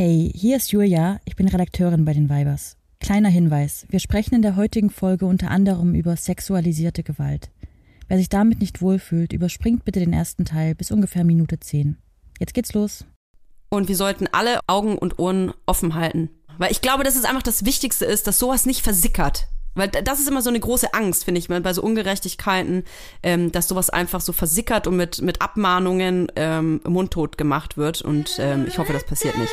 Hey, hier ist Julia, ich bin Redakteurin bei den Weibers. Kleiner Hinweis, wir sprechen in der heutigen Folge unter anderem über sexualisierte Gewalt. Wer sich damit nicht wohlfühlt, überspringt bitte den ersten Teil bis ungefähr Minute 10. Jetzt geht's los. Und wir sollten alle Augen und Ohren offen halten. Weil ich glaube, dass es einfach das Wichtigste ist, dass sowas nicht versickert. Weil das ist immer so eine große Angst, finde ich, bei so Ungerechtigkeiten, ähm, dass sowas einfach so versickert und mit, mit Abmahnungen ähm, mundtot gemacht wird. Und ähm, ich hoffe, das passiert nicht.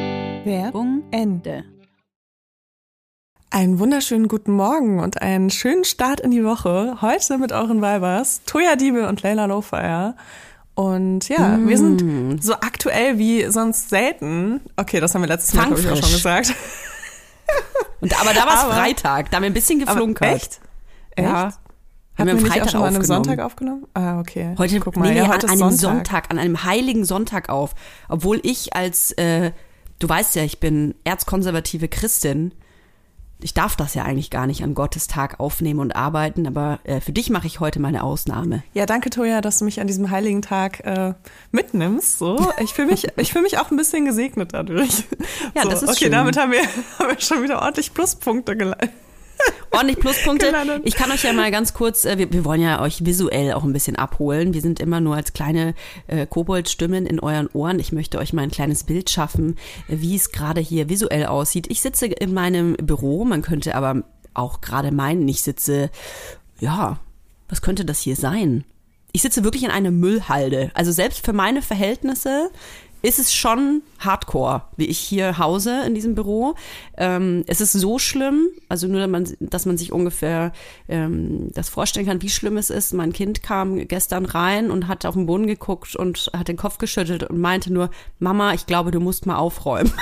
Werbung Ende. Einen wunderschönen guten Morgen und einen schönen Start in die Woche. Heute mit euren Weibers, Toya Diebe und Leila Lowfire. Und ja, wir sind so aktuell wie sonst selten. Okay, das haben wir letztes Mal, glaube ich, auch schon gesagt. Und, aber da war es Freitag, da haben wir ein bisschen geflunkert. echt? Echt? Ja. Haben wir am nicht auch Freitag schon mal an einem aufgenommen. Sonntag aufgenommen? Ah, okay. Heute Guck mal, nehmen ja, wir heute an ist einem Sonntag. Sonntag. an einem heiligen Sonntag auf. Obwohl ich als, äh, du weißt ja, ich bin erzkonservative Christin. Ich darf das ja eigentlich gar nicht an Gottes Tag aufnehmen und arbeiten, aber äh, für dich mache ich heute meine Ausnahme. Ja, danke, Toja, dass du mich an diesem heiligen Tag äh, mitnimmst. So, ich fühle mich, ich fühle mich auch ein bisschen gesegnet dadurch. Ja, so, das ist okay. schön. Damit haben wir, haben wir schon wieder ordentlich Pluspunkte geleitet. Ordentlich Pluspunkte. Gelandet. Ich kann euch ja mal ganz kurz, äh, wir, wir wollen ja euch visuell auch ein bisschen abholen. Wir sind immer nur als kleine äh, Koboldstimmen in euren Ohren. Ich möchte euch mal ein kleines Bild schaffen, äh, wie es gerade hier visuell aussieht. Ich sitze in meinem Büro, man könnte aber auch gerade meinen, ich sitze, ja, was könnte das hier sein? Ich sitze wirklich in einer Müllhalde. Also selbst für meine Verhältnisse ist es schon hardcore, wie ich hier hause in diesem Büro. Ähm, es ist so schlimm, also nur, dass man, dass man sich ungefähr ähm, das vorstellen kann, wie schlimm es ist. Mein Kind kam gestern rein und hat auf den Boden geguckt und hat den Kopf geschüttelt und meinte nur, Mama, ich glaube, du musst mal aufräumen.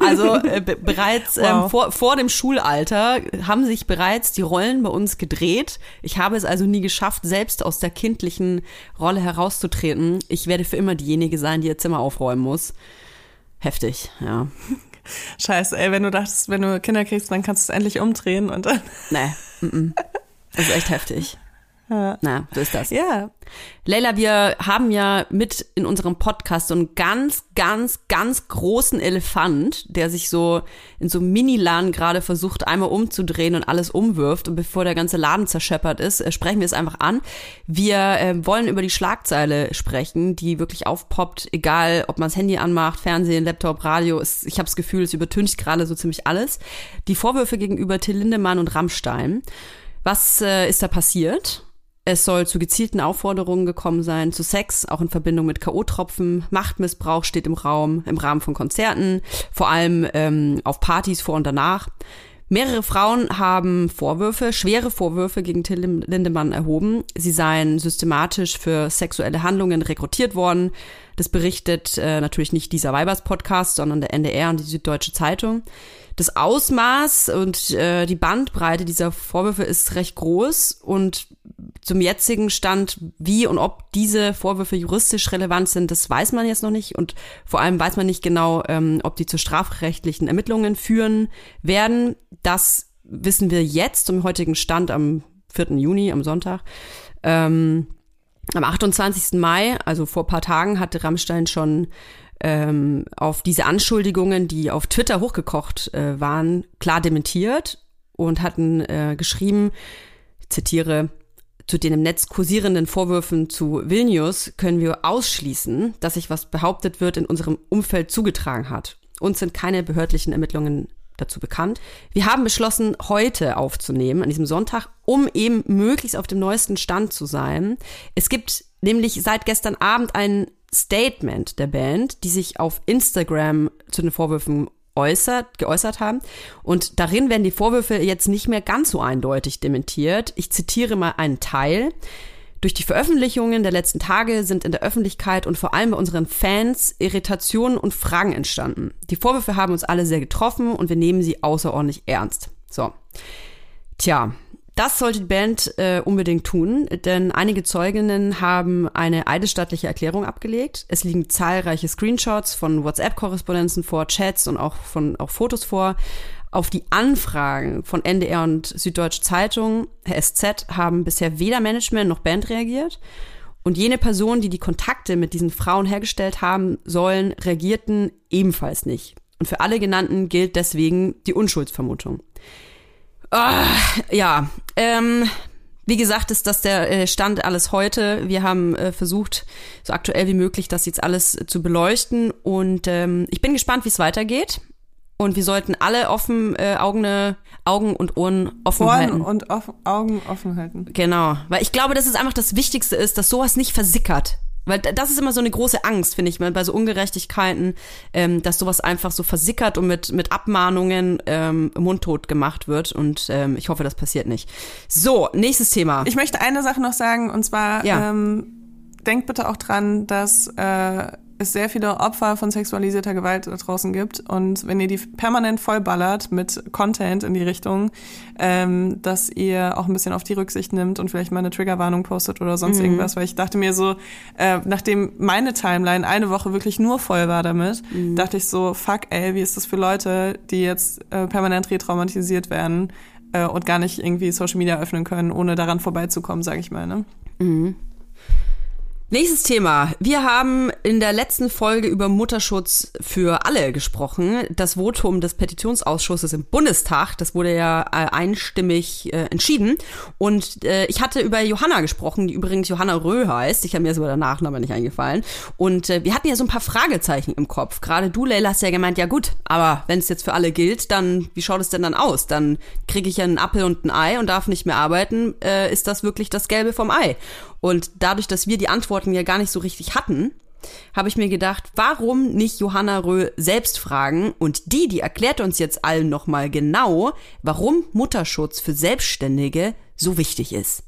Also äh, be bereits ähm, Wow. vor, vor dem Schulalter haben sich bereits die Rollen bei uns gedreht. Ich habe es also nie geschafft, selbst aus der kindlichen Rolle herauszutreten. Ich werde für immer diejenige sein, die ihr Zimmer aufräumen muss. Heftig, ja. Scheiße, ey, wenn du dachtest, wenn du Kinder kriegst, dann kannst du es endlich umdrehen und dann. Nee, mm -mm. das ist echt heftig. Ja. Na, so ist das. Ja. Leila, wir haben ja mit in unserem Podcast so einen ganz, ganz, ganz großen Elefant, der sich so in so einem Mini-Laden gerade versucht, einmal umzudrehen und alles umwirft. Und bevor der ganze Laden zerscheppert ist, äh, sprechen wir es einfach an. Wir äh, wollen über die Schlagzeile sprechen, die wirklich aufpoppt, egal ob man das Handy anmacht, Fernsehen, Laptop, Radio. Es, ich habe das Gefühl, es übertüncht gerade so ziemlich alles. Die Vorwürfe gegenüber Till Lindemann und Rammstein. Was äh, ist da passiert? Es soll zu gezielten Aufforderungen gekommen sein, zu Sex, auch in Verbindung mit K.O.-Tropfen. Machtmissbrauch steht im Raum, im Rahmen von Konzerten, vor allem ähm, auf Partys vor und danach. Mehrere Frauen haben Vorwürfe, schwere Vorwürfe gegen Till Lindemann erhoben. Sie seien systematisch für sexuelle Handlungen rekrutiert worden. Das berichtet äh, natürlich nicht dieser Weibers-Podcast, sondern der NDR und die Süddeutsche Zeitung. Das Ausmaß und äh, die Bandbreite dieser Vorwürfe ist recht groß und zum jetzigen Stand, wie und ob diese Vorwürfe juristisch relevant sind, das weiß man jetzt noch nicht. Und vor allem weiß man nicht genau, ähm, ob die zu strafrechtlichen Ermittlungen führen werden. Das wissen wir jetzt zum heutigen Stand am 4. Juni, am Sonntag. Ähm, am 28. Mai, also vor paar Tagen, hatte Rammstein schon ähm, auf diese Anschuldigungen, die auf Twitter hochgekocht äh, waren, klar dementiert und hatten äh, geschrieben, zitiere, zu den im Netz kursierenden Vorwürfen zu Vilnius können wir ausschließen, dass sich was behauptet wird in unserem Umfeld zugetragen hat. Uns sind keine behördlichen Ermittlungen dazu bekannt. Wir haben beschlossen, heute aufzunehmen, an diesem Sonntag, um eben möglichst auf dem neuesten Stand zu sein. Es gibt nämlich seit gestern Abend ein Statement der Band, die sich auf Instagram zu den Vorwürfen äußert, geäußert haben. Und darin werden die Vorwürfe jetzt nicht mehr ganz so eindeutig dementiert. Ich zitiere mal einen Teil. Durch die Veröffentlichungen der letzten Tage sind in der Öffentlichkeit und vor allem bei unseren Fans Irritationen und Fragen entstanden. Die Vorwürfe haben uns alle sehr getroffen und wir nehmen sie außerordentlich ernst. So. Tja, das sollte die Band äh, unbedingt tun, denn einige Zeuginnen haben eine eidesstattliche Erklärung abgelegt. Es liegen zahlreiche Screenshots von WhatsApp-Korrespondenzen vor, Chats und auch von auch Fotos vor. Auf die Anfragen von NDR und Süddeutsche Zeitung, SZ, haben bisher weder Management noch Band reagiert. Und jene Personen, die die Kontakte mit diesen Frauen hergestellt haben sollen, reagierten ebenfalls nicht. Und für alle genannten gilt deswegen die Unschuldsvermutung. Ah, ja, ähm, wie gesagt, ist das der äh, Stand alles heute. Wir haben äh, versucht, so aktuell wie möglich das jetzt alles zu beleuchten. Und ähm, ich bin gespannt, wie es weitergeht. Und wir sollten alle offen, äh, Augen, Augen und Ohren offen Ohren halten. und offen, Augen offen halten. Genau. Weil ich glaube, dass es einfach das Wichtigste ist, dass sowas nicht versickert. Weil das ist immer so eine große Angst, finde ich, bei so Ungerechtigkeiten, ähm, dass sowas einfach so versickert und mit, mit Abmahnungen ähm, mundtot gemacht wird. Und ähm, ich hoffe, das passiert nicht. So, nächstes Thema. Ich möchte eine Sache noch sagen, und zwar Ja. ähm, denkt bitte auch dran, dass äh, es sehr viele Opfer von sexualisierter Gewalt da draußen gibt. Und wenn ihr die permanent vollballert mit Content in die Richtung, ähm, dass ihr auch ein bisschen auf die Rücksicht nimmt und vielleicht mal eine Triggerwarnung postet oder sonst irgendwas. Weil ich dachte mir so, äh, nachdem meine Timeline eine Woche wirklich nur voll war damit, dachte ich so, fuck ey, wie ist das für Leute, die jetzt äh, permanent retraumatisiert werden äh, und gar nicht irgendwie Social Media öffnen können, ohne daran vorbeizukommen, sage ich mal. Ne? Nächstes Thema. Wir haben in der letzten Folge über Mutterschutz für alle gesprochen. Das Votum des Petitionsausschusses im Bundestag, das wurde ja äh, einstimmig äh, entschieden. Und äh, ich hatte über Johanna gesprochen, die übrigens Johanna Röh heißt. Ich habe mir sogar der Nachname nicht eingefallen. Und äh, wir hatten ja so ein paar Fragezeichen im Kopf. Gerade du, Leila, hast ja gemeint, ja gut, aber wenn es jetzt für alle gilt, dann wie schaut es denn dann aus? Dann kriege ich ja einen Appel und ein Ei und darf nicht mehr arbeiten. Äh, ist das wirklich das Gelbe vom Ei? Und dadurch, dass wir die Antworten ja gar nicht so richtig hatten, habe ich mir gedacht, warum nicht Johanna Röh selbst fragen? Und die, die erklärt uns jetzt allen nochmal genau, warum Mutterschutz für Selbstständige so wichtig ist.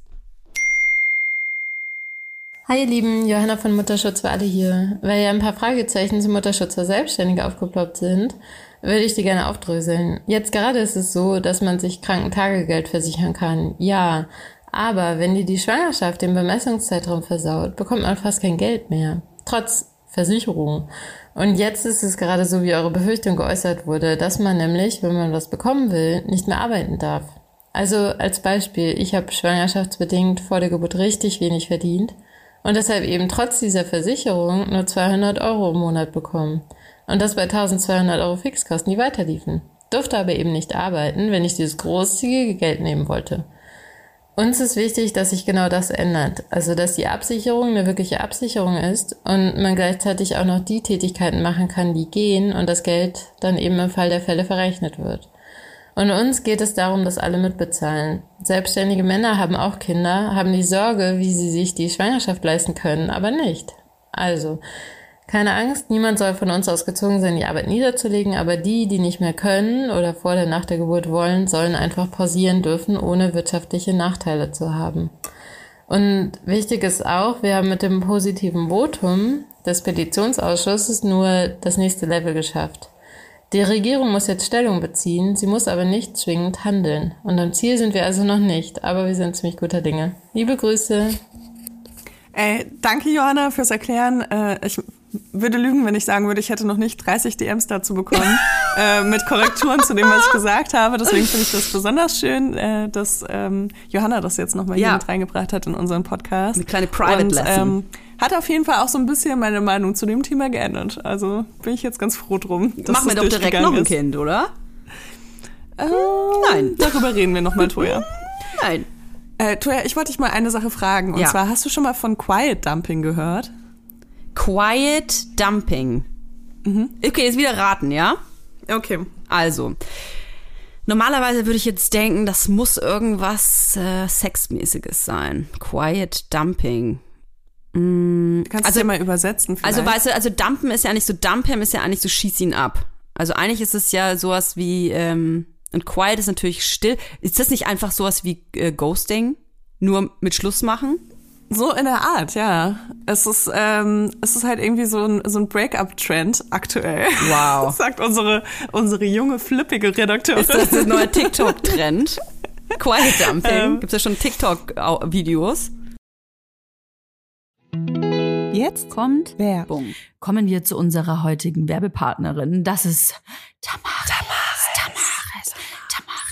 Hi ihr Lieben, Johanna von Mutterschutz für alle hier. Weil ja ein paar Fragezeichen zum Mutterschutz für Selbstständige aufgeploppt sind, würde ich die gerne aufdröseln. Jetzt gerade ist es so, dass man sich Krankentagegeld versichern kann. Ja, aber wenn dir die Schwangerschaft den Bemessungszeitraum versaut, bekommt man fast kein Geld mehr. Trotz Versicherung. Und jetzt ist es gerade so, wie eure Befürchtung geäußert wurde, dass man nämlich, wenn man was bekommen will, nicht mehr arbeiten darf. Also als Beispiel, ich habe schwangerschaftsbedingt vor der Geburt richtig wenig verdient und deshalb eben trotz dieser Versicherung nur 200 Euro im Monat bekommen. Und das bei 1200 Euro Fixkosten, die weiterliefen. Durfte aber eben nicht arbeiten, wenn ich dieses großzügige Geld nehmen wollte. Uns ist wichtig, dass sich genau das ändert. Also, dass die Absicherung eine wirkliche Absicherung ist und man gleichzeitig auch noch die Tätigkeiten machen kann, die gehen und das Geld dann eben im Fall der Fälle verrechnet wird. Und uns geht es darum, dass alle mitbezahlen. Selbstständige Männer haben auch Kinder, haben die Sorge, wie sie sich die Schwangerschaft leisten können, aber nicht. Also, keine Angst, niemand soll von uns aus gezwungen sein, die Arbeit niederzulegen, aber die, die nicht mehr können oder vor der Nach der Geburt wollen, sollen einfach pausieren dürfen, ohne wirtschaftliche Nachteile zu haben. Und wichtig ist auch, wir haben mit dem positiven Votum des Petitionsausschusses nur das nächste Level geschafft. Die Regierung muss jetzt Stellung beziehen, sie muss aber nicht zwingend handeln. Und am Ziel sind wir also noch nicht, aber wir sind ziemlich guter Dinge. Liebe Grüße. Ey, danke Johanna fürs Erklären. Äh, ich würde lügen, wenn ich sagen würde, ich hätte noch nicht 30 DMs dazu bekommen äh, mit Korrekturen zu dem, was ich gesagt habe. Deswegen finde ich das besonders schön, äh, dass ähm, Johanna das jetzt nochmal Ja. hier mit reingebracht hat in unseren Podcast. Eine kleine Private Und, Lesson. Ähm, hat auf jeden Fall auch so ein bisschen meine Meinung zu dem Thema geändert. Also bin ich jetzt ganz froh drum. Machen wir doch direkt noch ein ist. Kind, oder? Äh, Nein. Darüber reden wir nochmal, Toja. Nein. Äh, Toja, ich wollte dich mal eine Sache fragen. Und Ja. zwar, hast du schon mal von Quiet Dumping gehört? Quiet Dumping. Okay, jetzt wieder raten, ja? Okay. Also, normalerweise würde ich jetzt denken, das muss irgendwas äh, Sexmäßiges sein. Quiet Dumping. Mm, Kannst Also- du dir mal übersetzen vielleicht? Also, weißt du, also Dumpen ist ja nicht so, Dumpen ist ja eigentlich so, schieß ihn ab. Also eigentlich ist es ja sowas wie, ähm, und Quiet ist natürlich still. Ist das nicht einfach sowas wie äh, Ghosting? Nur mit Schluss machen? So in der Art, ja. Es ist, ähm, es ist halt irgendwie so ein, so ein Break-up-Trend aktuell. Wow. Das sagt unsere, unsere junge, flippige Redakteurin. Ist das das neue TikTok-Trend? Quiet Dumping? Ähm. Gibt's ja schon TikTok-Videos? Jetzt Kommt wer? Bumm. kommen wir zu unserer heutigen Werbepartnerin. Das ist Tamaris. Tamaris. Tamaris. Tamaris. Tamaris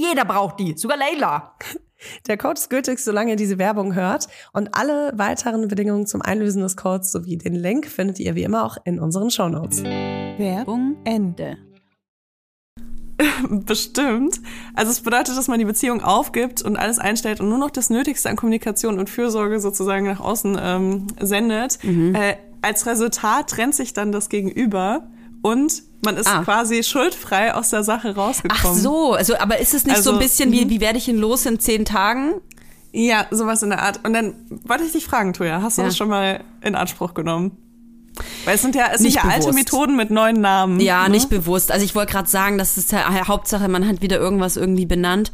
jeder braucht die, sogar Leila. Der Code ist gültig, solange ihr diese Werbung hört. Und alle weiteren Bedingungen zum Einlösen des Codes sowie den Link findet ihr wie immer auch in unseren Shownotes. Werbung Ende. Bestimmt. Also es bedeutet, dass man die Beziehung aufgibt und alles einstellt und nur noch das Nötigste an Kommunikation und Fürsorge sozusagen nach außen ähm, sendet. Äh, als Resultat trennt sich dann das Gegenüber und man ist Ah. quasi schuldfrei aus der Sache Ach rausgekommen. so, also aber ist es nicht so ein Also, bisschen wie, wie werde ich ihn los in zehn Tagen? Ja, sowas in der Art. Und dann wollte ich dich fragen, Toja, hast du Ja. das schon mal in Anspruch genommen? Weil es sind ja, es sind Nicht ja alte. Methoden mit neuen Namen. Ja, ne? nicht bewusst. Also ich wollte gerade sagen, das ist ja Hauptsache, man hat wieder irgendwas irgendwie benannt.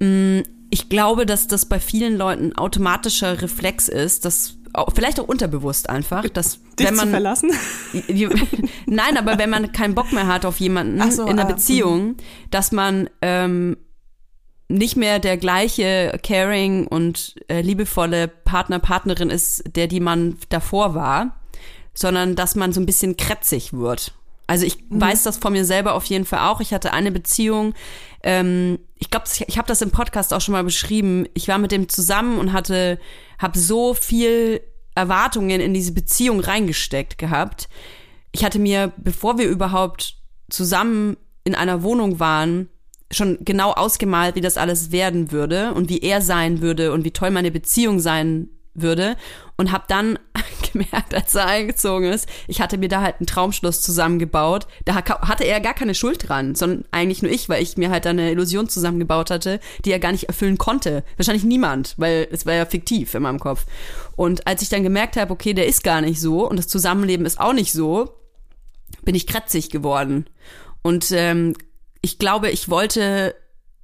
Mm, Ich glaube, dass das bei vielen Leuten ein automatischer Reflex ist, dass vielleicht auch unterbewusst einfach, dass Dich wenn zu man verlassen. Nein, aber wenn man keinen Bock mehr hat auf jemanden so, in einer ah, Beziehung, dass man ähm, nicht mehr der gleiche caring und äh, liebevolle Partner, Partnerin ist, der die man davor war, sondern dass man so ein bisschen krätzig wird. Also ich weiß das von mir selber auf jeden Fall auch. Ich hatte eine Beziehung, ähm, ich glaube, ich, ich habe das im Podcast auch schon mal beschrieben. Ich war mit dem zusammen und hatte, habe so viel Erwartungen in diese Beziehung reingesteckt gehabt. Ich hatte mir, bevor wir überhaupt zusammen in einer Wohnung waren, schon genau ausgemalt, wie das alles werden würde und wie er sein würde und wie toll meine Beziehung sein würde und habe dann gemerkt, als er eingezogen ist, ich hatte mir da halt einen Traumschluss zusammengebaut. Da ha- hatte er gar keine Schuld dran, sondern eigentlich nur ich, weil ich mir halt da eine Illusion zusammengebaut hatte, die er gar nicht erfüllen konnte. Wahrscheinlich niemand, weil es war ja fiktiv in meinem Kopf. Und als ich dann gemerkt habe, okay, der ist gar nicht so und das Zusammenleben ist auch nicht so, bin ich krätzig geworden. Und ähm, ich glaube, ich wollte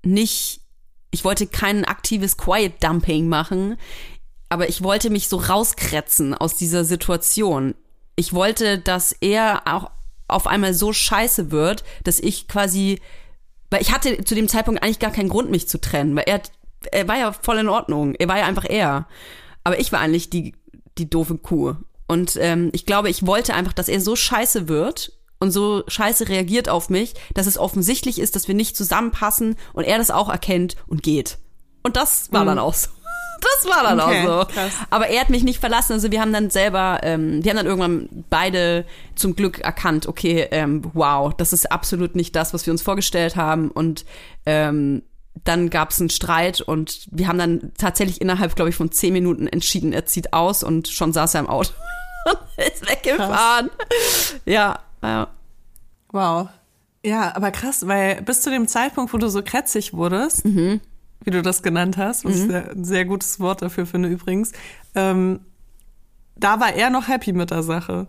nicht, ich wollte kein aktives Quiet Dumping machen, aber ich wollte mich so rauskrätzen aus dieser Situation. Ich wollte, dass er auch auf einmal so scheiße wird, dass ich quasi, weil ich hatte zu dem Zeitpunkt eigentlich gar keinen Grund, mich zu trennen, weil er, er war ja voll in Ordnung. Er war ja einfach er. Aber ich war eigentlich die, die doofe Kuh. Und ähm, ich glaube, ich wollte einfach, dass er so scheiße wird und so scheiße reagiert auf mich, dass es offensichtlich ist, dass wir nicht zusammenpassen und er das auch erkennt und geht. Und das war dann auch so. Das war dann Okay, auch so. krass. Aber er hat mich nicht verlassen. Also wir haben dann selber, ähm, wir haben dann irgendwann beide zum Glück erkannt, okay, ähm, wow, das ist absolut nicht das, was wir uns vorgestellt haben. Und ähm, dann gab es einen Streit und wir haben dann tatsächlich innerhalb, glaube ich, von zehn Minuten entschieden, er zieht aus und schon saß er im Auto und ist weggefahren. Ja, ja. Wow. Ja, aber krass, weil bis zu dem Zeitpunkt, wo du so krätzig wurdest, Mhm. Wie du das genannt hast, was ich sehr, ein sehr gutes Wort dafür finde übrigens, ähm, da war er noch happy mit der Sache.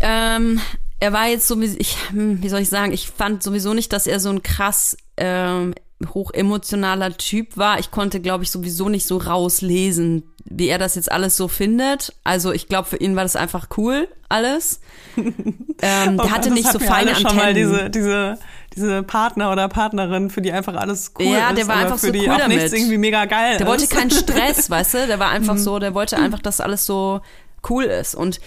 Ähm, er war jetzt so, wie, ich, hm, wie soll ich sagen, ich fand sowieso nicht, dass er so ein krass ähm, hochemotionaler Typ war. Ich konnte, glaube ich, sowieso nicht so rauslesen, wie er das jetzt alles so findet. Also ich glaube, für ihn war das einfach cool, alles. Ähm, der Oh hatte nicht so feine alle schon mal Antennen. diese, diese, diese Partner oder Partnerin, für die einfach alles cool Ja, ist. der war einfach für so die cool auch damit. nichts irgendwie mega geil Der wollte ist. keinen Stress, weißt du? Der war einfach Mhm. so, der wollte einfach, dass alles so cool ist. Und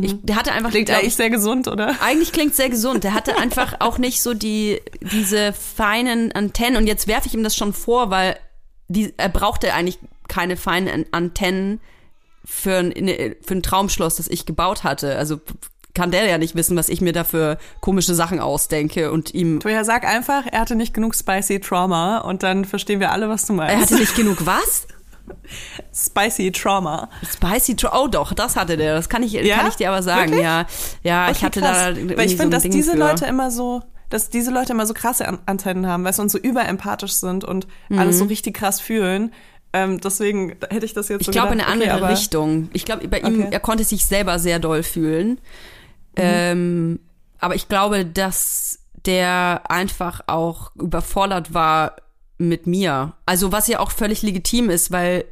ich, der hatte einfach, Mhm. Klingt glaub eigentlich sehr gesund, oder? Eigentlich klingt sehr gesund. Der hatte einfach auch nicht so die diese feinen Antennen. Und jetzt werfe ich ihm das schon vor, weil die, er brauchte eigentlich keine feinen An- Antennen für ein, für ein Traumschloss, das ich gebaut hatte. Also kann der ja nicht wissen, was ich mir da für komische Sachen ausdenke und ihm. Toja, sag einfach, er hatte nicht genug spicy Trauma und dann verstehen wir alle, was du meinst. Er hatte nicht genug was? spicy Trauma. Spicy Tro Oh doch, das hatte der. Das kann ich, Ja? kann ich dir aber sagen. Wirklich? Ja, ja, ich Okay, hatte krass. da Weil ich so finde, ein dass Ding diese für. Leute immer so, dass diese Leute immer so krasse An Antennen haben, weißt du, und so überempathisch sind und alles so richtig krass fühlen. Ähm, deswegen hätte ich das jetzt Mhm. Ich so glaube in eine okay, andere Richtung. Ich glaube, bei ihm, Okay. Mhm. er konnte sich selber sehr doll fühlen. Ähm, aber ich glaube, dass der einfach auch überfordert war mit mir. Also was ja auch völlig legitim ist, weil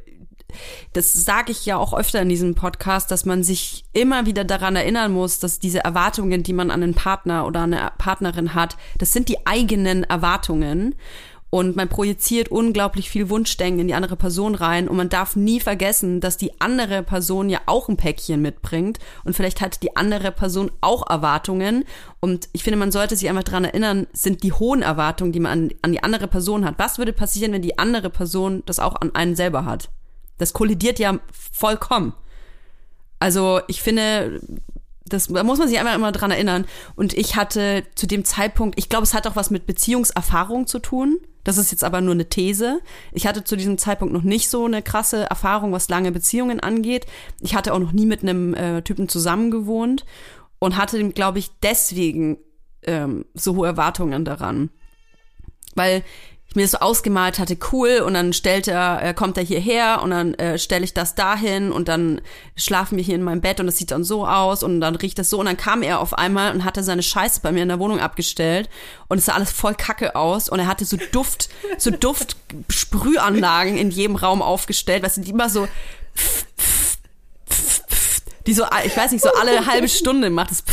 das sage ich ja auch öfter in diesem Podcast, dass man sich immer wieder daran erinnern muss, dass diese Erwartungen, die man an einen Partner oder eine Partnerin hat, das sind die eigenen Erwartungen. Und man projiziert unglaublich viel Wunschdenken in die andere Person rein und man darf nie vergessen, dass die andere Person ja auch ein Päckchen mitbringt und vielleicht hat die andere Person auch Erwartungen und ich finde, man sollte sich einfach daran erinnern, sind die hohen Erwartungen, die man an, an die andere Person hat. Was würde passieren, wenn die andere Person das auch an einen selber hat? Das kollidiert ja vollkommen. Also ich finde, das da muss man sich einfach immer dran erinnern. Und ich hatte zu dem Zeitpunkt, ich glaube, es hat auch was mit Beziehungserfahrung zu tun. Das ist jetzt aber nur eine These. Ich hatte zu diesem Zeitpunkt noch nicht so eine krasse Erfahrung, was lange Beziehungen angeht. Ich hatte auch noch nie mit einem äh, Typen zusammengewohnt und hatte, glaube ich, deswegen ähm, so hohe Erwartungen daran. Weil mir so ausgemalt hatte, cool, und dann stellt er, äh, kommt er hierher und dann äh, stelle ich das dahin und dann schlafen wir hier in meinem Bett und das sieht dann so aus und dann riecht das so und dann kam er auf einmal und hatte seine Scheiße bei mir in der Wohnung abgestellt und es sah alles voll kacke aus und er hatte so Duft, so Duftsprühanlagen in jedem Raum aufgestellt, weißt du, die immer so die so, ich weiß nicht, so alle halbe Stunde macht es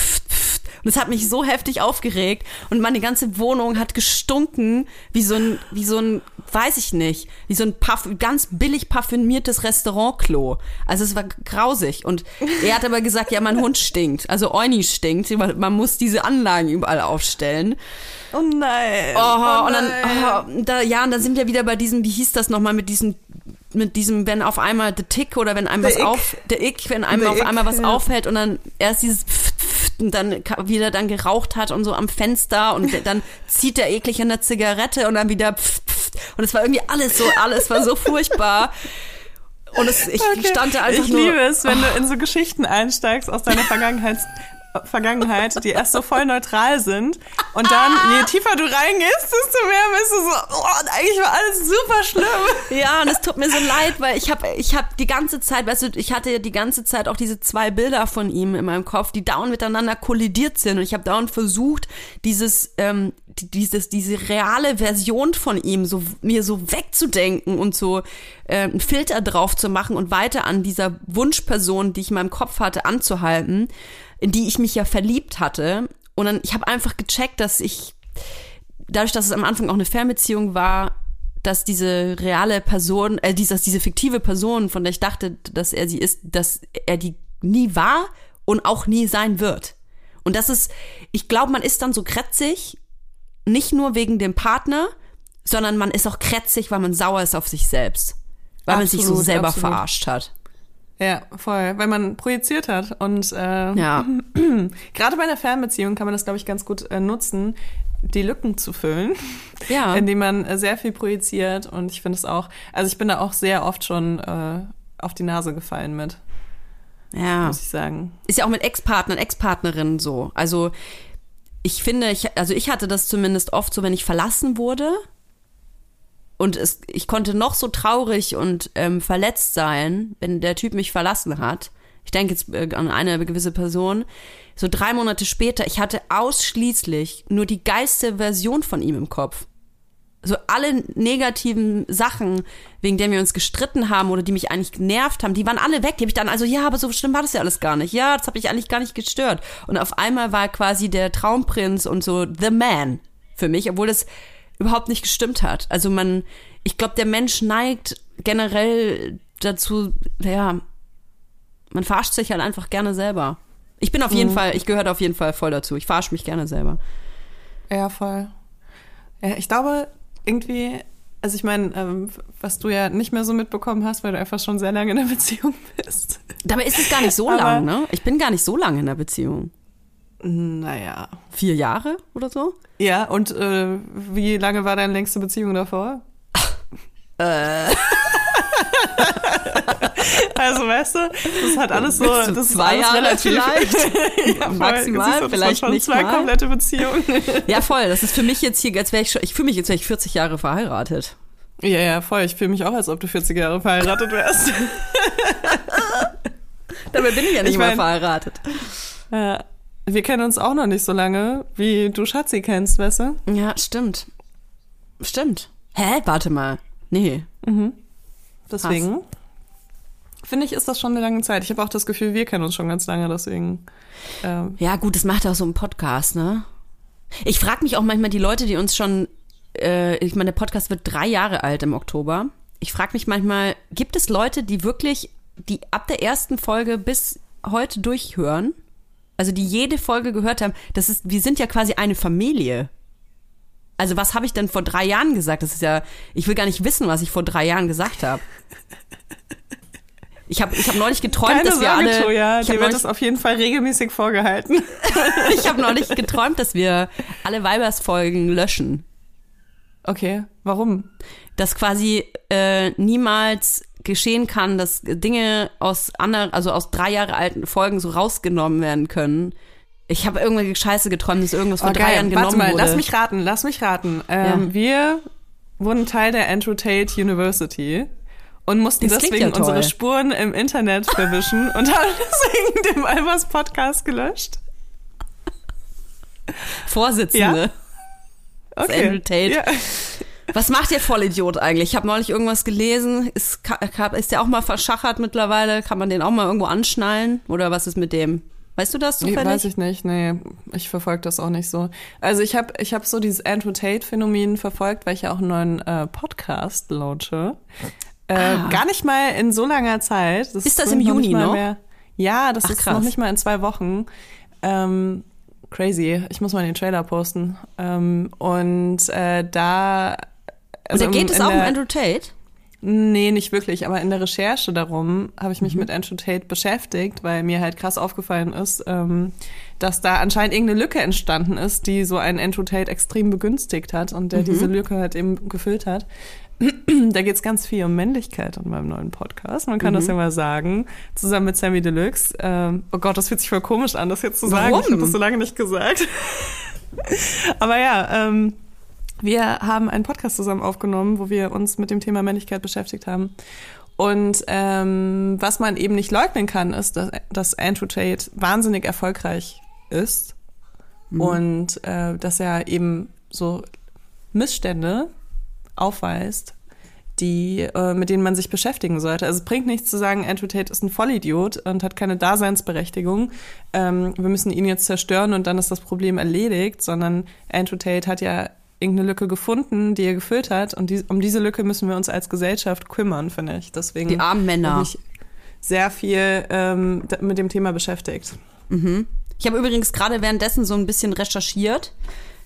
und es hat mich so heftig aufgeregt und meine ganze Wohnung hat gestunken wie so ein, wie so ein, weiß ich nicht, wie so ein Parf ganz billig parfümiertes Restaurantklo. Also es war grausig. Und er hat aber gesagt, ja, mein Hund stinkt. Also Euni stinkt. Man muss diese Anlagen überall aufstellen. Oh nein. Oh, oh und dann, nein. oh, da, ja, und dann sind wir wieder bei diesem, wie hieß das nochmal, mit diesem mit diesem, wenn auf einmal der Tick oder wenn einem Der was Ick. auf, der Ick, wenn einem Der auf Ick, einmal was ja. auffällt und dann erst dieses und dann wieder dann geraucht hat und so am Fenster und dann zieht er eklig an der Zigarette und dann wieder Pft, Pft. und es war irgendwie alles so, alles war so furchtbar. Und es, ich Okay. stand da einfach ich nur. liebe es, wenn du in so Geschichten einsteigst aus deiner Vergangenheit, Vergangenheit, die erst so voll neutral sind. Und dann, je tiefer du reingehst, desto mehr bist du so, oh, eigentlich war alles super schlimm. Ja, und es tut mir so leid, weil ich habe ich hab die ganze Zeit, weißt du, ich hatte ja die ganze Zeit auch diese zwei Bilder von ihm in meinem Kopf, die dauernd miteinander kollidiert sind. Und ich habe dauernd versucht, dieses, ähm, die- dieses, diese reale Version von ihm so mir so wegzudenken und so äh, einen Filter drauf zu machen und weiter an dieser Wunschperson, die ich in meinem Kopf hatte, anzuhalten, in die ich mich ja verliebt hatte. Und dann, ich habe einfach gecheckt, dass ich dadurch, dass es am Anfang auch eine Fernbeziehung war, dass diese reale Person, äh, dieses, diese fiktive Person, von der ich dachte, dass er sie ist, dass er die nie war und auch nie sein wird. Und das ist, ich glaube, man ist dann so kretzig, nicht nur wegen dem Partner, sondern man ist auch kretzig, weil man sauer ist auf sich selbst. Weil man sich so Absolut, selber absolut. verarscht hat. Ja, voll, weil man projiziert hat. Und äh, Ja. gerade bei einer Fernbeziehung kann man das, glaube ich, ganz gut äh, nutzen, die Lücken zu füllen, Ja. indem man äh, sehr viel projiziert. Und ich finde es auch, also ich bin da auch sehr oft schon äh, auf die Nase gefallen mit, Ja. muss ich sagen. ist ja auch mit Ex-Partnern, Ex-Partnerinnen so. Also ich finde, ich, also ich hatte das zumindest oft so, wenn ich verlassen wurde und es, ich konnte noch so traurig und ähm, verletzt sein, wenn der Typ mich verlassen hat. Ich denke jetzt äh, an eine gewisse Person. So drei Monate später, ich hatte ausschließlich nur die geilste Version von ihm im Kopf so alle negativen Sachen, wegen der wir uns gestritten haben oder die mich eigentlich genervt haben, die waren alle weg. Die habe ich dann also, ja, aber so schlimm war das ja alles gar nicht. Ja, das habe ich eigentlich gar nicht gestört. Und auf einmal war quasi der Traumprinz und so the man für mich, obwohl das überhaupt nicht gestimmt hat. Also man, ich glaube, der Mensch neigt generell dazu, ja, man verarscht sich halt einfach gerne selber. Ich bin auf jeden Fall, ich gehöre auf jeden Fall voll dazu. Ich verarsche mich gerne selber. Ja, voll. Ja, ich glaube, irgendwie, also ich meine, ähm, was du ja nicht mehr so mitbekommen hast, weil du einfach schon sehr lange in der Beziehung bist. Dabei ist es gar nicht so Aber- lang, ne? Ich bin gar nicht so lange in der Beziehung. Naja. Vier Jahre oder so? Ja, und äh, wie lange war deine längste Beziehung davor? Also weißt du, das hat alles so, das ist zwei alles Jahre relativ. vielleicht? ja. Maximal, Siehst du, das vielleicht nicht zwei mal. komplette Beziehungen. Ja, voll. Das ist für mich jetzt hier, als wäre ich schon, ich fühle mich jetzt, wäre ich 40 Jahre verheiratet. ja, ja, voll. Ich fühle mich auch, als ob du 40 Jahre verheiratet wärst. Dabei bin ich ja nicht Ich mal mein- verheiratet. ja. Wir kennen uns auch noch nicht so lange, wie du Schatzi kennst, weißt du? Ja, stimmt. Stimmt. Hä? Warte mal. Nee. Deswegen finde ich, ist das schon eine lange Zeit. Ich habe auch das Gefühl, wir kennen uns schon ganz lange, deswegen. Ähm, Ja, gut, das macht auch so ein Podcast, ne? Ich frage mich auch manchmal die Leute, die uns schon äh, ich meine, der Podcast wird drei Jahre alt im Oktober. Ich frage mich manchmal, gibt es Leute, die wirklich, die ab der ersten Folge bis heute durchhören? Also die jede Folge gehört haben. Das ist, wir sind ja quasi eine Familie. Also was habe ich denn vor drei Jahren gesagt? Das ist ja, ich will gar nicht wissen, was ich vor drei Jahren gesagt habe. Ich habe ich hab neulich geträumt, Keine dass wir Sorge, alle. Toja, ich dir habe wird das auf jeden Fall regelmäßig vorgehalten. ich hab neulich geträumt, dass wir alle Weibers-Folgen löschen. Okay, warum? Dass quasi äh, niemals geschehen kann, dass Dinge aus anderen, also aus drei Jahre alten Folgen so rausgenommen werden können. Ich habe irgendwelche Scheiße geträumt, dass irgendwas vor Oh, drei. Jahren Warte genommen mal, wurde. lass mich raten, lass mich raten. Ähm, Wir wurden Teil der Andrew Tate University und mussten Das deswegen ja unsere Spuren im Internet verwischen und haben deswegen den Albers Podcast gelöscht. Vorsitzende. Okay. Andrew Tate. Ja. Was macht der Vollidiot eigentlich? Ich habe neulich irgendwas gelesen. Ist, ist der auch mal verschachert mittlerweile? Kann man den auch mal irgendwo anschnallen? Oder was ist mit dem? Weißt du das Nee, zufällig? weiß ich nicht, nee, ich verfolge das auch nicht so. Also ich habe ich hab so dieses Andrew Tate-Phänomen verfolgt, weil ich ja auch einen neuen äh, Podcast launche. Äh, Gar nicht mal in so langer Zeit. Ah. Ist das im Juni noch? Mehr. Ja, das Ach, ist krass. noch nicht mal in zwei Wochen. Ähm, crazy. Ich muss mal den Trailer posten. Ähm, und äh, da... Und da im- geht es auch um der- Andrew Tate? Nee, nicht wirklich, aber in der Recherche darum habe Mhm. ich mich mit Andrew Tate beschäftigt, weil mir halt krass aufgefallen ist, ähm, dass da anscheinend irgendeine Lücke entstanden ist, die so einen Andrew Tate extrem begünstigt hat und Mhm. der diese Lücke halt eben gefüllt hat. da geht's ganz viel um Männlichkeit in meinem neuen Podcast. Man kann das Mhm. ja mal sagen, zusammen mit Sammy Deluxe. Ähm, oh Gott, das fühlt sich voll komisch an, das jetzt zu sagen. Warum? Ich habe das so lange nicht gesagt. aber ja, ähm, wir haben einen Podcast zusammen aufgenommen, wo wir uns mit dem Thema Männlichkeit beschäftigt haben. Und ähm, was man eben nicht leugnen kann, ist, dass, dass Andrew Tate wahnsinnig erfolgreich ist und äh, dass er eben so Missstände aufweist, die, äh, mit denen man sich beschäftigen sollte. Also es bringt nichts zu sagen, Andrew Tate ist ein Vollidiot und hat keine Daseinsberechtigung. Ähm, wir müssen ihn jetzt zerstören und dann ist das Problem erledigt, sondern Andrew Tate hat ja irgendeine Lücke gefunden, die er gefüllt hat und die, um diese Lücke müssen wir uns als Gesellschaft kümmern, finde ich. Deswegen Die armen Männer. habe ich sehr viel ähm, mit dem Thema beschäftigt. Ich habe übrigens gerade währenddessen so ein bisschen recherchiert,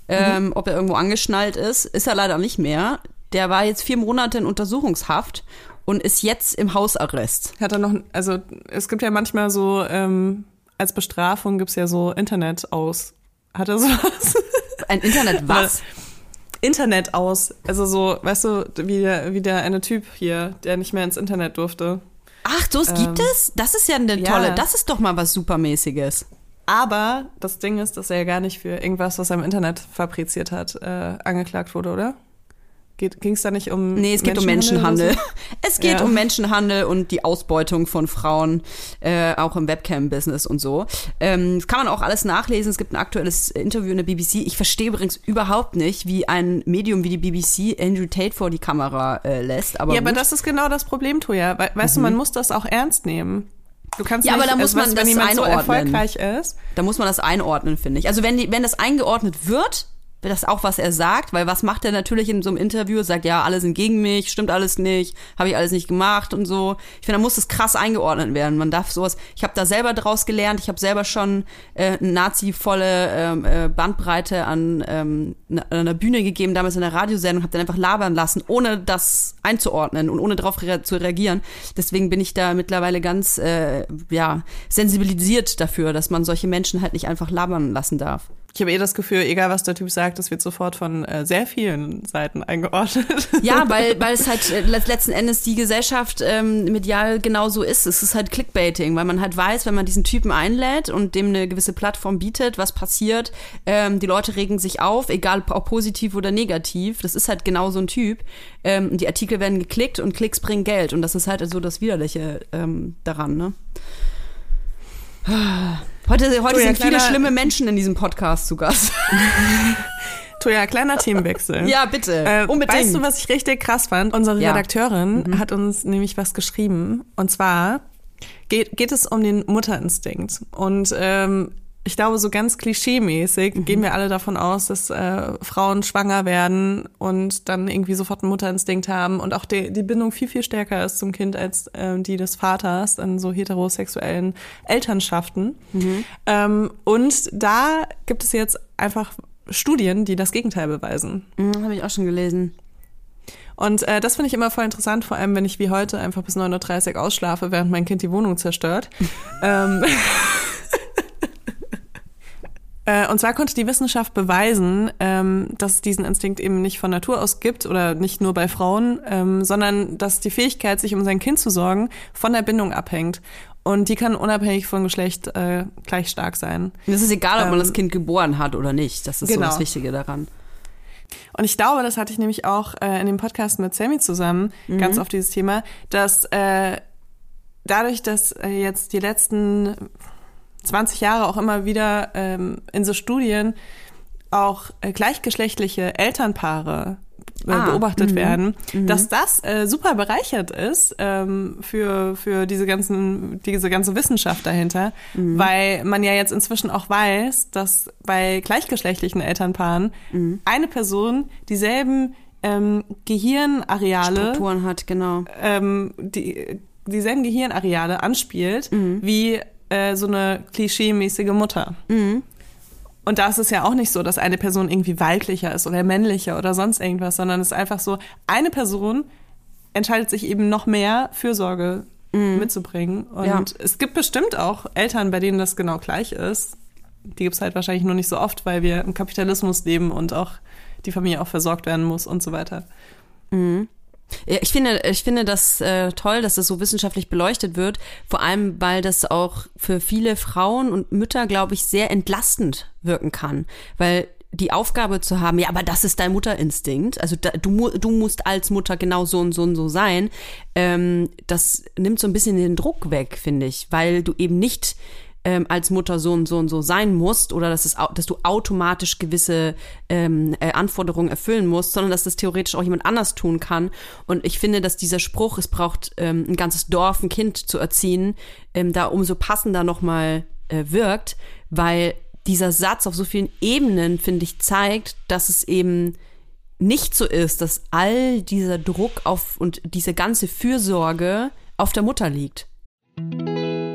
ähm, ob er irgendwo angeschnallt ist. Ist er leider nicht mehr. Der war jetzt vier Monate in Untersuchungshaft und ist jetzt im Hausarrest. Hat er noch, also es gibt ja manchmal so, ähm, als Bestrafung gibt's ja so Internet aus. Hat er sowas? Ein Internet was? Internet aus. Also so, weißt du, wie der, wie der eine Typ hier, der nicht mehr ins Internet durfte. Ach, so, es gibt Ähm, es? Das ist ja eine ja. tolle, das ist doch mal was Supermäßiges. Aber das Ding ist, dass er ja gar nicht für irgendwas, was er im Internet fabriziert hat, äh, angeklagt wurde, oder? Ging es da nicht um Nee, es geht um Menschenhandel Es geht Ja. um Menschenhandel und die Ausbeutung von Frauen, äh, auch im Webcam-Business und so. Ähm, das kann man auch alles nachlesen. Es gibt ein aktuelles Interview in der BBC. Ich verstehe übrigens überhaupt nicht, wie ein Medium wie die BBC Andrew Tate vor die Kamera äh, lässt. Aber ja, aber gut. das ist genau das Problem, Toja. We weißt du, man muss das auch ernst nehmen. Du kannst Ja, nicht, aber da muss also, man du, das wenn jemand so einordnen. erfolgreich ist. Da muss man das einordnen, finde ich. Also wenn, die, wenn das eingeordnet wird das auch, was er sagt, weil was macht er natürlich in so einem Interview? Sagt, ja, alle sind gegen mich, stimmt alles nicht, habe ich alles nicht gemacht und so. Ich finde, da muss das krass eingeordnet werden. Man darf sowas, ich habe da selber draus gelernt, ich habe selber schon äh, nazi-volle ähm, äh, Bandbreite an ähm, an einer Bühne gegeben, damals in der Radiosendung, habe dann einfach labern lassen, ohne das einzuordnen und ohne darauf rea zu reagieren. Deswegen bin ich da mittlerweile ganz äh, ja, sensibilisiert dafür, dass man solche Menschen halt nicht einfach labern lassen darf. Ich habe eh das Gefühl, egal was der Typ sagt, das wird sofort von äh, sehr vielen Seiten eingeordnet. Ja, weil, weil es halt äh, let- letzten Endes die Gesellschaft ähm, medial genauso ist. Es ist halt Clickbaiting, weil man halt weiß, wenn man diesen Typen einlädt und dem eine gewisse Plattform bietet, was passiert. Ähm, die Leute regen sich auf, egal ob positiv oder negativ. Das ist halt genau so ein Typ. Ähm, die Artikel werden geklickt und Klicks bringen Geld. Und das ist halt so das Widerliche ähm, daran, ne? Heute, heute ja, sind viele kleiner- schlimme Menschen in diesem Podcast zu Gast. Toja, kleiner Themenwechsel. ja, bitte. Äh, Unbedingt. Weißt du, was ich richtig krass fand? Unsere Ja. Mhm. Redakteurin hat uns nämlich was geschrieben. Und zwar geht, geht es um den Mutterinstinkt. Und ähm, ich glaube, so ganz klischeemäßig Mhm. gehen wir alle davon aus, dass äh, Frauen schwanger werden und dann irgendwie sofort einen Mutterinstinkt haben und auch die, die Bindung viel, viel stärker ist zum Kind als ähm, die des Vaters in so heterosexuellen Elternschaften. Mhm. Ähm, und da gibt es jetzt einfach Studien, die das Gegenteil beweisen. Mhm, Habe ich auch schon gelesen. Und äh, das finde ich immer voll interessant, vor allem wenn ich wie heute einfach bis 9.30 Uhr ausschlafe, während mein Kind die Wohnung zerstört. ähm, äh, und zwar konnte die Wissenschaft beweisen, ähm, dass es diesen Instinkt eben nicht von Natur aus gibt oder nicht nur bei Frauen, ähm, sondern dass die Fähigkeit, sich um sein Kind zu sorgen, von der Bindung abhängt. Und die kann unabhängig von Geschlecht äh, gleich stark sein. Und es ist egal, ob man Ähm, das Kind geboren hat oder nicht. Das ist so genau. das Wichtige daran. Und ich glaube, das hatte ich nämlich auch äh, in dem Podcast mit Sammy zusammen, ganz oft dieses Thema, dass äh, dadurch, dass äh, jetzt die letzten 20 Jahre auch immer wieder ähm, in so Studien auch äh, gleichgeschlechtliche Elternpaare äh, Ah, beobachtet werden, dass das äh, super bereichert ist ähm, für, für diese, ganzen, diese ganze Wissenschaft dahinter, weil man ja jetzt inzwischen auch weiß, dass bei gleichgeschlechtlichen Elternpaaren eine Person dieselben ähm, Gehirnareale Strukturen hat, genau. ähm, die, dieselben Gehirnareale anspielt Mhm. wie äh, so eine klischeemäßige Mutter. Mhm. Und da ist es ja auch nicht so, dass eine Person irgendwie weiblicher ist oder männlicher oder sonst irgendwas, sondern es ist einfach so, eine Person entscheidet sich eben noch mehr Fürsorge mitzubringen. Und Mhm. Ja. es gibt bestimmt auch Eltern, bei denen das genau gleich ist. Die gibt's halt wahrscheinlich nur nicht so oft, weil wir im Kapitalismus leben und auch die Familie auch versorgt werden muss und so weiter. Ja, ich finde, ich finde das äh, toll, dass das so wissenschaftlich beleuchtet wird. Vor allem, weil das auch für viele Frauen und Mütter, glaube ich, sehr entlastend wirken kann. Weil die Aufgabe zu haben, ja, aber das ist dein Mutterinstinkt, also da, du, du musst als Mutter genau so und so und so sein, ähm, das nimmt so ein bisschen den Druck weg, finde ich, weil du eben nicht ähm, als Mutter so und so und so sein musst oder dass, es, dass du automatisch gewisse ähm, äh, Anforderungen erfüllen musst, sondern dass das theoretisch auch jemand anders tun kann. Und ich finde, dass dieser Spruch, es braucht ähm, ein ganzes Dorf, ein Kind zu erziehen, ähm, da umso passender nochmal äh, wirkt, weil dieser Satz auf so vielen Ebenen, finde ich, zeigt, dass es eben nicht so ist, dass all dieser Druck auf und diese ganze Fürsorge auf der Mutter liegt.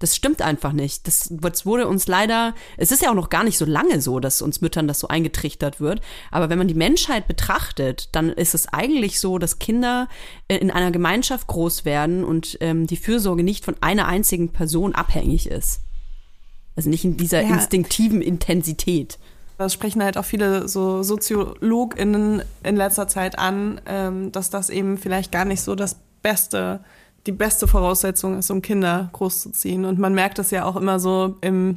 Das stimmt einfach nicht. Das, das wurde uns leider, es ist ja auch noch gar nicht so lange so, dass uns Müttern das so eingetrichtert wird. Aber wenn man die Menschheit betrachtet, dann ist es eigentlich so, dass Kinder äh, in einer Gemeinschaft groß werden und ähm, die Fürsorge nicht von einer einzigen Person abhängig ist. Also nicht in dieser Ja. instinktiven Intensität. Das sprechen halt auch viele so SoziologInnen in letzter Zeit an, ähm, dass das eben vielleicht gar nicht so das Beste, die beste Voraussetzung ist, um Kinder großzuziehen. Und man merkt es ja auch immer so im,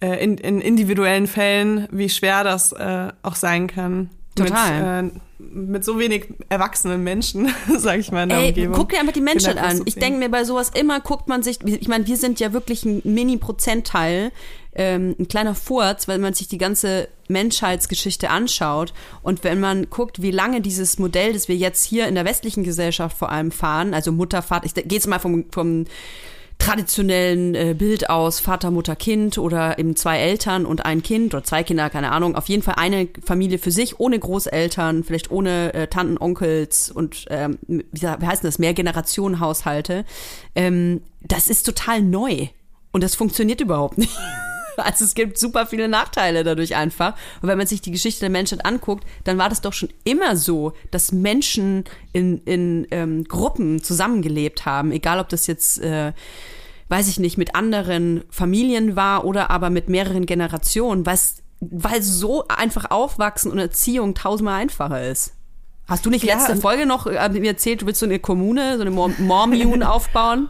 äh, in, in individuellen Fällen, wie schwer das äh, auch sein kann. Total. Mit, äh, mit so wenig erwachsenen Menschen, sag ich mal, in der Ey, Umgebung. guck dir einfach die Menschheit Kinder an. Ich denke mir bei sowas immer, guckt man sich, ich meine, wir sind ja wirklich ein Mini-Prozentteil, ähm, ein kleiner Furz, wenn man sich die ganze Menschheitsgeschichte anschaut und wenn man guckt, wie lange dieses Modell, das wir jetzt hier in der westlichen Gesellschaft vor allem fahren, also Mutter, Vater, ich gehe jetzt mal vom, vom traditionellen äh, Bild aus Vater, Mutter, Kind oder eben zwei Eltern und ein Kind oder zwei Kinder, keine Ahnung. Auf jeden Fall eine Familie für sich, ohne Großeltern, vielleicht ohne äh, Tanten, Onkels und ähm, wie, heißt das, Mehrgenerationenhaushalte. Ähm, das ist total neu und das funktioniert überhaupt nicht. Also es gibt super viele Nachteile dadurch einfach. Und wenn man sich die Geschichte der Menschheit anguckt, dann war das doch schon immer so, dass Menschen in, in ähm, Gruppen zusammengelebt haben, egal ob das jetzt, äh, weiß ich nicht, mit anderen Familien war oder aber mit mehreren Generationen, weil so einfach aufwachsen und Erziehung tausendmal einfacher ist. Hast du nicht Ja, letzte Folge noch äh, mir erzählt, du willst so eine Kommune, so eine Mor- Mormune aufbauen?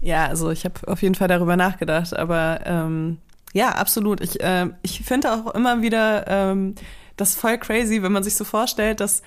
Ja, also ich habe auf jeden Fall darüber nachgedacht, aber ähm, ja, absolut. Ich, ähm, ich finde auch immer wieder ähm, das voll crazy, wenn man sich so vorstellt, dass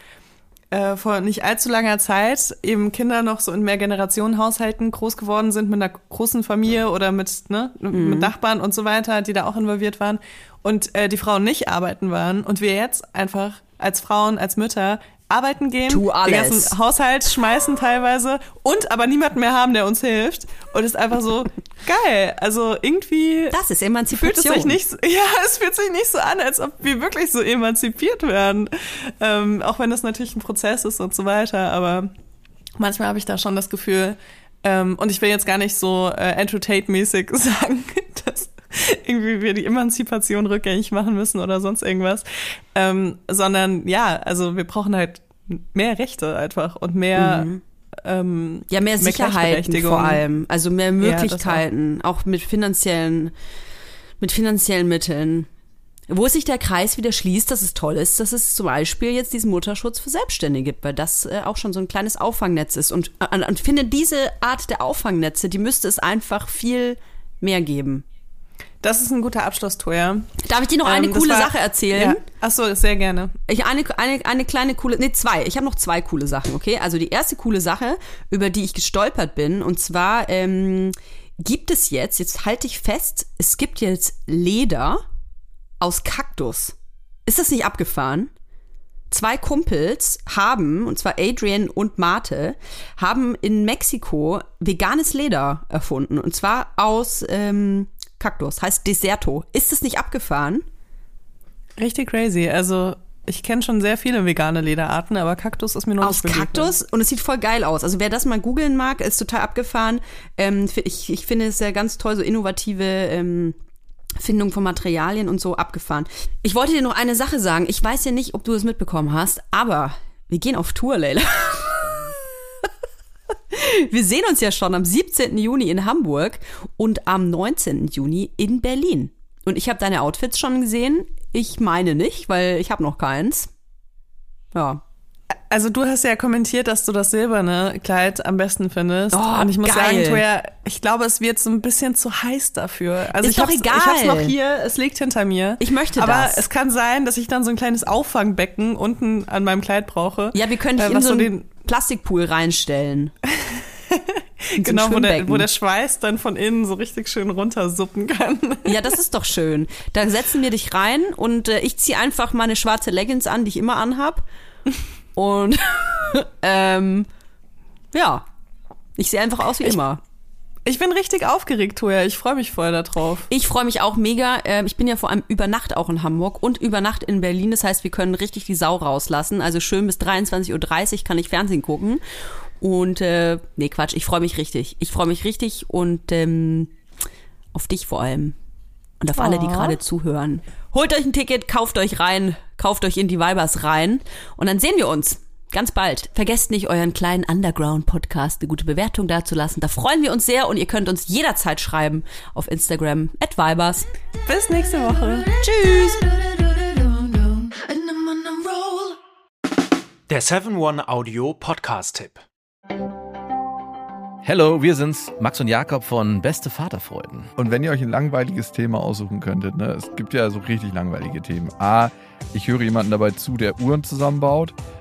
äh, vor nicht allzu langer Zeit eben Kinder noch so in Mehrgenerationenhaushalten groß geworden sind mit einer großen Familie oder mit, ne, mit Nachbarn und so weiter, die da auch involviert waren und äh, die Frauen nicht arbeiten waren und wir jetzt einfach als Frauen, als Mütter arbeiten gehen, Tu den alles. ganzen Haushalt schmeißen teilweise und aber niemanden mehr haben, der uns hilft und ist einfach so geil. Also irgendwie Das ist fühlt es Emanzipation. sich nicht, so- ja, es fühlt sich nicht so an, als ob wir wirklich so emanzipiert werden. Ähm, auch wenn das natürlich ein Prozess ist und so weiter, aber manchmal habe ich da schon das Gefühl, ähm, und ich will jetzt gar nicht so äh, Andrew Tate-mäßig sagen, irgendwie wir die Emanzipation rückgängig machen müssen oder sonst irgendwas, ähm, sondern ja, also wir brauchen halt mehr Rechte einfach und mehr ähm, Ja, mehr Mehr Sicherheiten vor allem. Also mehr Ja, Möglichkeiten, auch. mit finanziellen, mit finanziellen Mitteln. Wo sich der Kreis wieder schließt, dass es toll ist, dass es zum Beispiel jetzt diesen Mutterschutz für Selbstständige gibt, weil das äh, auch schon so ein kleines Auffangnetz ist. Und, äh, und ich finde, diese Art der Auffangnetze, die müsste es einfach viel mehr geben. Das ist ein guter Abschluss, Toja. Darf ich dir noch eine Ähm, coole war- Sache erzählen? Ja. Ach so, sehr gerne. Ich eine, eine, eine kleine coole, nee, zwei. Ich habe noch zwei coole Sachen, okay? Also die erste coole Sache, über die ich gestolpert bin, und zwar ähm, gibt es jetzt, jetzt halte ich fest, es gibt jetzt Leder aus Kaktus. Ist das nicht abgefahren? Zwei Kumpels haben, und zwar Adrian und Mate, haben in Mexiko veganes Leder erfunden. Und zwar aus ähm, Kaktus, heißt Deserto. Ist das nicht abgefahren? Richtig crazy. Also, ich kenne schon sehr viele vegane Lederarten, aber Kaktus ist mir noch aus. Kaktus und es sieht voll geil aus. Also wer das mal googeln mag, ist total abgefahren. Ähm, ich, ich finde es ja ganz toll, so innovative ähm, Findung von Materialien und so abgefahren. Ich wollte dir noch eine Sache sagen. Ich weiß ja nicht, ob du es mitbekommen hast, aber wir gehen auf Tour, Leila. Wir sehen uns ja schon am 17. Juni in Hamburg und am 19. Juni in Berlin. Und ich habe deine Outfits schon gesehen. Ich meine nicht, weil ich habe noch keins. Ja, Also du hast ja kommentiert, dass du das silberne Kleid am besten findest. Oh, und ich muss geil. sagen, Toja, ich glaube, es wird so ein bisschen zu heiß dafür. Also Ist ich doch hab's, egal. Ich hab's noch hier, es liegt hinter mir. Ich möchte Aber das. es kann sein, dass ich dann so ein kleines Auffangbecken unten an meinem Kleid brauche. Ja, wir können dich äh, in so einen den, Plastikpool reinstellen. genau, wo der, wo der Schweiß dann von innen so richtig schön runtersuppen kann. Ja, das ist doch schön. Da setzen wir dich rein und äh, ich ziehe einfach meine schwarze Leggings an, die ich immer anhab. Und ähm, ja, ich sehe einfach aus wie immer. Ich bin richtig aufgeregt, Toja. Ich freue mich voll darauf. Ich freue mich auch mega. Ähm, ich bin ja vor allem über Nacht auch in Hamburg und über Nacht in Berlin. Das heißt, wir können richtig die Sau rauslassen. Also schön bis 23.30 Uhr kann ich Fernsehen gucken. Und äh, nee, Quatsch, ich freue mich richtig. Ich freue mich richtig und ähm, auf dich vor allem. Und auf alle, die gerade zuhören. Holt euch ein Ticket, kauft euch rein, kauft euch in die Vibers rein und dann sehen wir uns. Ganz bald. Vergesst nicht, euren kleinen Underground-Podcast eine gute Bewertung dazulassen. Da freuen wir uns sehr und ihr könnt uns jederzeit schreiben auf Instagram at Vibers. Bis nächste Woche. Tschüss! Der 7-One-Audio-Podcast-Tipp. Hello, wir sind's, Max und Jakob von Beste Vaterfreuden. Und wenn ihr euch ein langweiliges Thema aussuchen könntet, ne, es gibt ja so richtig langweilige Themen. A, ich höre jemanden dabei zu, der Uhren zusammenbaut.